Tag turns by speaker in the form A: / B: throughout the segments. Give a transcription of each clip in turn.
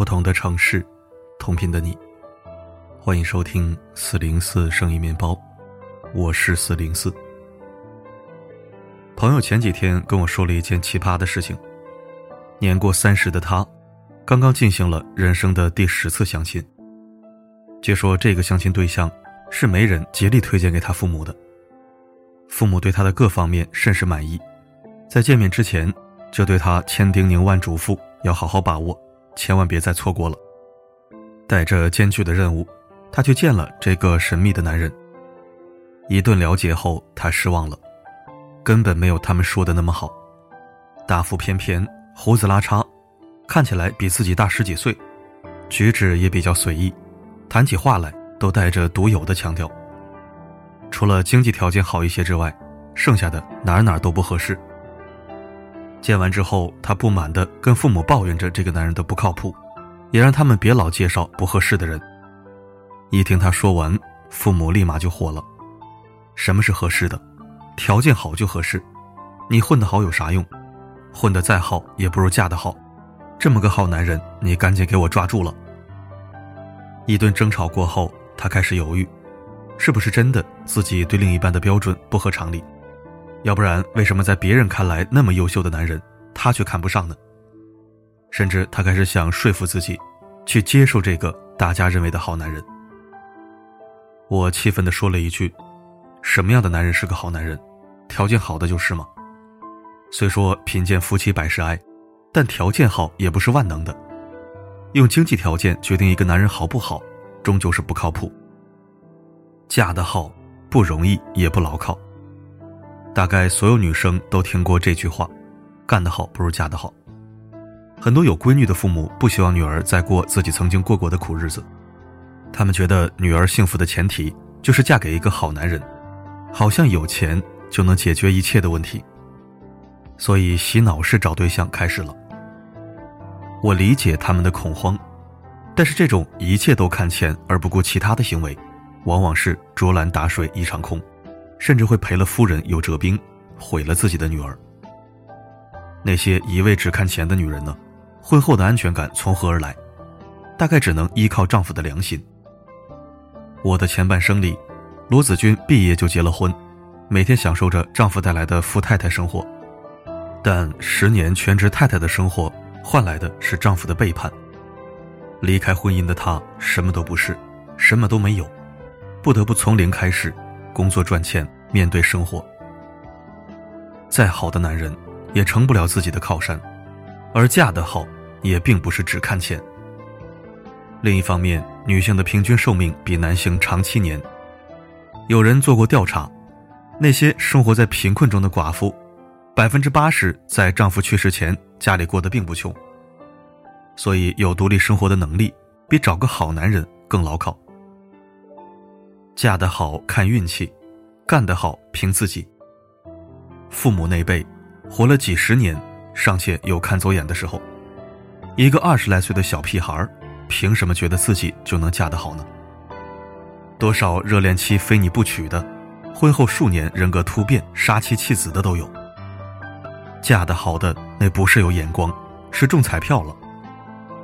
A: 不同的城市，同频的你，欢迎收听四零四生意面包，我是四零四。朋友前几天跟我说了一件奇葩的事情，年过三十的他，刚刚进行了人生的第十次相亲。据说这个相亲对象是媒人竭力推荐给他父母的，父母对他的各方面甚是满意，在见面之前就对他千叮咛万嘱咐，要好好把握，千万别再错过了。带着艰巨的任务，他去见了这个神秘的男人。一顿了解后，他失望了，根本没有他们说的那么好，大腹翩翩，胡子拉碴，看起来比自己大十几岁，举止也比较随意。谈起话来都带着独有的腔调。除了经济条件好一些之外，剩下的哪哪都不合适。见完之后，他不满地跟父母抱怨着这个男人的不靠谱，也让他们别老介绍不合适的人。一听他说完，父母立马就火了：“什么是合适的？条件好就合适？你混得好有啥用？混得再好也不如嫁得好。这么个好男人，你赶紧给我抓住了！”一顿争吵过后，他开始犹豫，是不是真的自己对另一半的标准不合常理？要不然，为什么在别人看来那么优秀的男人，他却看不上呢？甚至他开始想说服自己，去接受这个大家认为的好男人。我气愤地说了一句：“什么样的男人是个好男人？条件好的就是吗？虽说贫贱夫妻百事哀，但条件好也不是万能的。”用经济条件决定一个男人好不好，终究是不靠谱。嫁得好不容易，也不牢靠。大概所有女生都听过这句话：“干得好不如嫁得好。”很多有闺女的父母不希望女儿再过自己曾经过过的苦日子，他们觉得女儿幸福的前提就是嫁给一个好男人，好像有钱就能解决一切的问题。所以洗脑式找对象开始了。我理解他们的恐慌，但是这种一切都看钱而不顾其他的行为，往往是竹篮打水一场空，甚至会赔了夫人又折兵，毁了自己的女儿。那些一味只看钱的女人呢？婚后的安全感从何而来？大概只能依靠丈夫的良心。我的前半生里，罗子君毕业就结了婚，每天享受着丈夫带来的富太太生活，但十年全职太太的生活。换来的是丈夫的背叛。离开婚姻的她什么都不是，什么都没有，不得不从零开始，工作赚钱，面对生活。再好的男人，也成不了自己的靠山，而嫁得好，也并不是只看钱。另一方面，女性的平均寿命比男性长七年。有人做过调查，那些生活在贫困中的寡妇。百分之八十在丈夫去世前家里过得并不穷，所以有独立生活的能力比找个好男人更牢靠。嫁得好看运气，干得好凭自己。父母那辈活了几十年，尚且有看走眼的时候，一个二十来岁的小屁孩，凭什么觉得自己就能嫁得好呢？多少热恋期非你不娶的，婚后数年人格突变、杀妻弃子的都有。嫁得好的那不是有眼光，是中彩票了。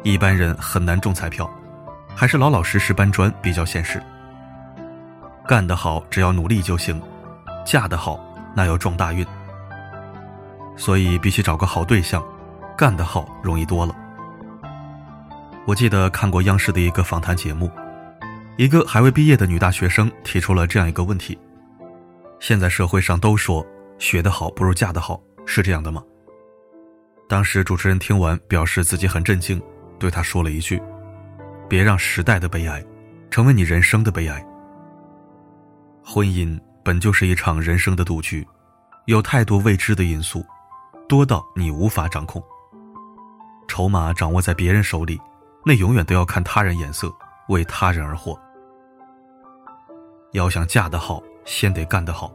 A: 一般人很难中彩票，还是老老实实搬砖比较现实。干得好只要努力就行，嫁得好那要撞大运。所以比起找个好对象，干得好容易多了。我记得看过央视的一个访谈节目，一个还未毕业的女大学生提出了这样一个问题：现在社会上都说学得好不如嫁得好。是这样的吗？当时主持人听完，表示自己很震惊，对他说了一句：“别让时代的悲哀，成为你人生的悲哀。婚姻本就是一场人生的赌局，有太多未知的因素，多到你无法掌控。筹码掌握在别人手里，那永远都要看他人眼色，为他人而活。要想嫁得好，先得干得好。”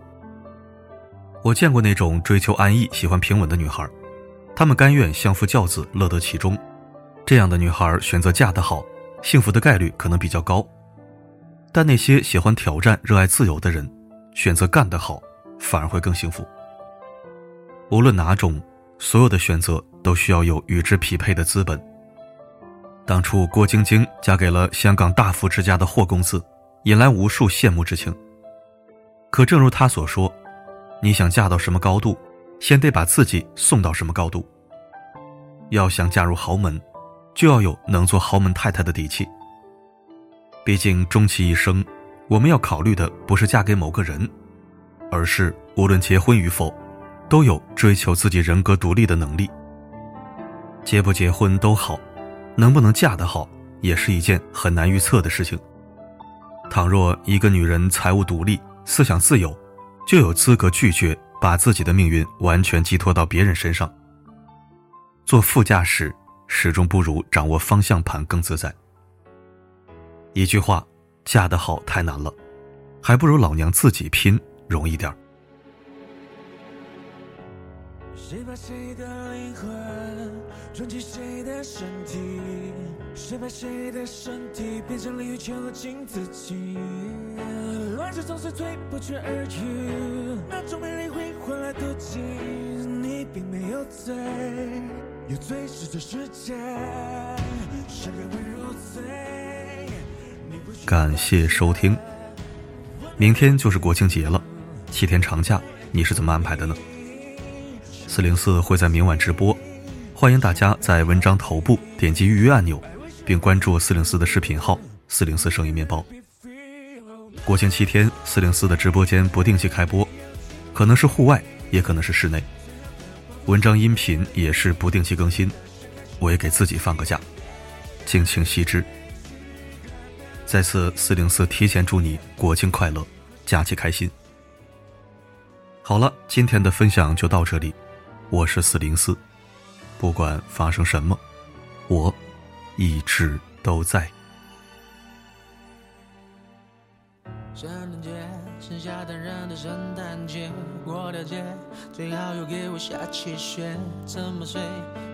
A: 我见过那种追求安逸、喜欢平稳的女孩，她们甘愿相夫教子、乐得其中。这样的女孩选择嫁得好，幸福的概率可能比较高。但那些喜欢挑战、热爱自由的人，选择干得好，反而会更幸福。无论哪种，所有的选择都需要有与之匹配的资本。
B: 当初郭晶晶嫁给了香港大富之家的霍公子，引来无数羡慕之情。可正如她所说，你想嫁到什么高度，先得把自己送到什么高度。要想嫁入豪门，就要有能做豪门太太的底气。毕竟终其一生，我们要考虑的不是嫁给某个人，而是无论结婚与否，都有追求自己人格独立的能力。结不结婚都好，能不能嫁得好，也是一件很难预测的事情。倘若一个女人财务独立、思想自由，就有资格拒绝把自己的命运完全寄托到别人身上。坐副驾驶始终不如掌握方向盘更自在。一句话，嫁得好太难了，还不如老娘自己拼容易点谁把谁的灵魂装进谁的身体？谁把谁的身体变成了欲求和镜自己？乱世总是推不绝而去，那种美丽会换来妒忌。你并没有罪，有罪是这世界，谁人会入罪？感谢收听。明天就是国庆节了，七天长假你是怎么安排的呢？四零四会在明晚直播，欢迎大家在文章头部点击预约按钮，并关注四零四的视频号“四零四生意面包”。国庆七天，四零四的直播间不定期开播，可能是户外，也可能是室内。文章音频也是不定期更新，我也给自己放个假，敬请惜之。再次四零四提前祝你国庆快乐，假期开心。好了，今天的分享就到这里，我是四零四，不管发生什么，我一直都在。圣诞节，剩下淡然的圣诞节，过条街，最好又给我下起雪，怎么睡，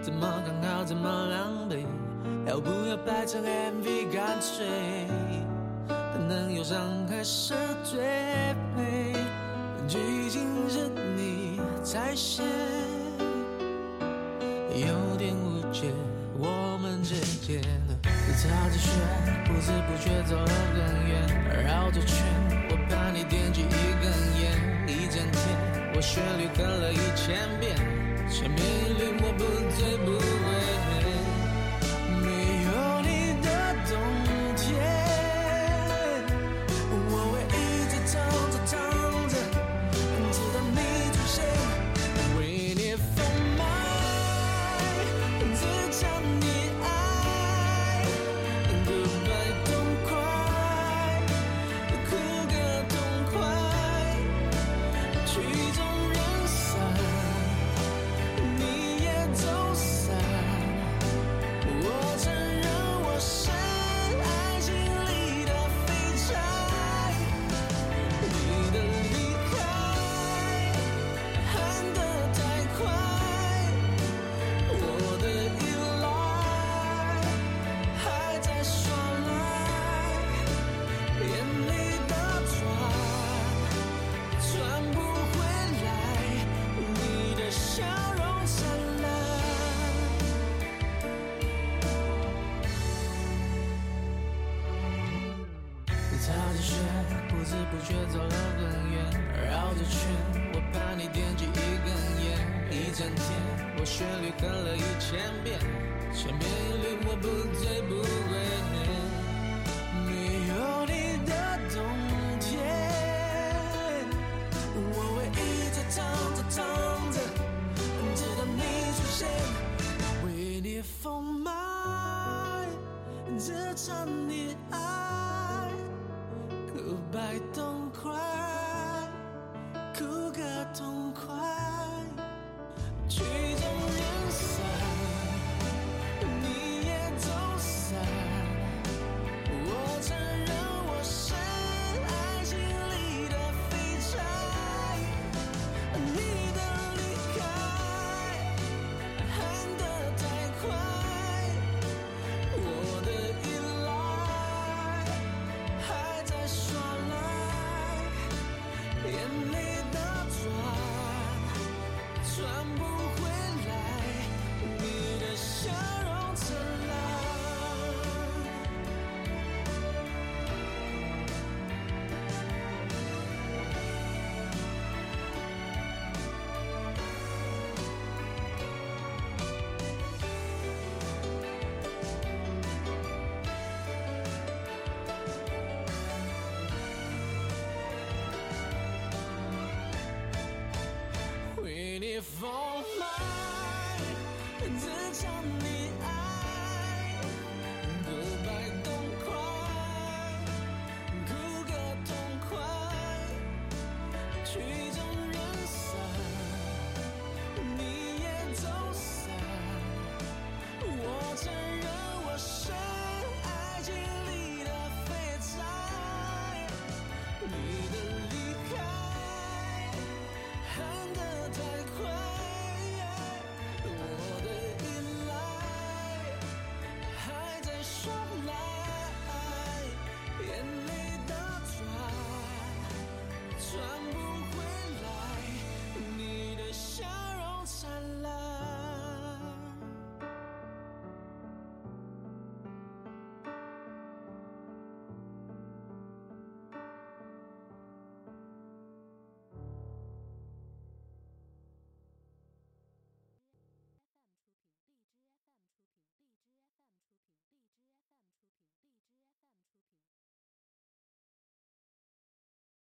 B: 怎么刚好，怎么狼狈。要不要拍成 MV？干脆，但能忧伤还是最美？剧情是你在写，有点误解我们之间。擦着雪，不知不觉走了很远，绕着圈，我怕你点起一根烟。一整天，我旋律哼了一千遍，千篇一律，我不醉不归。不知不觉走了很远，绕着圈，我怕你点记一根烟。一整天，我旋律哼了一千遍，千篇一律我不醉不归。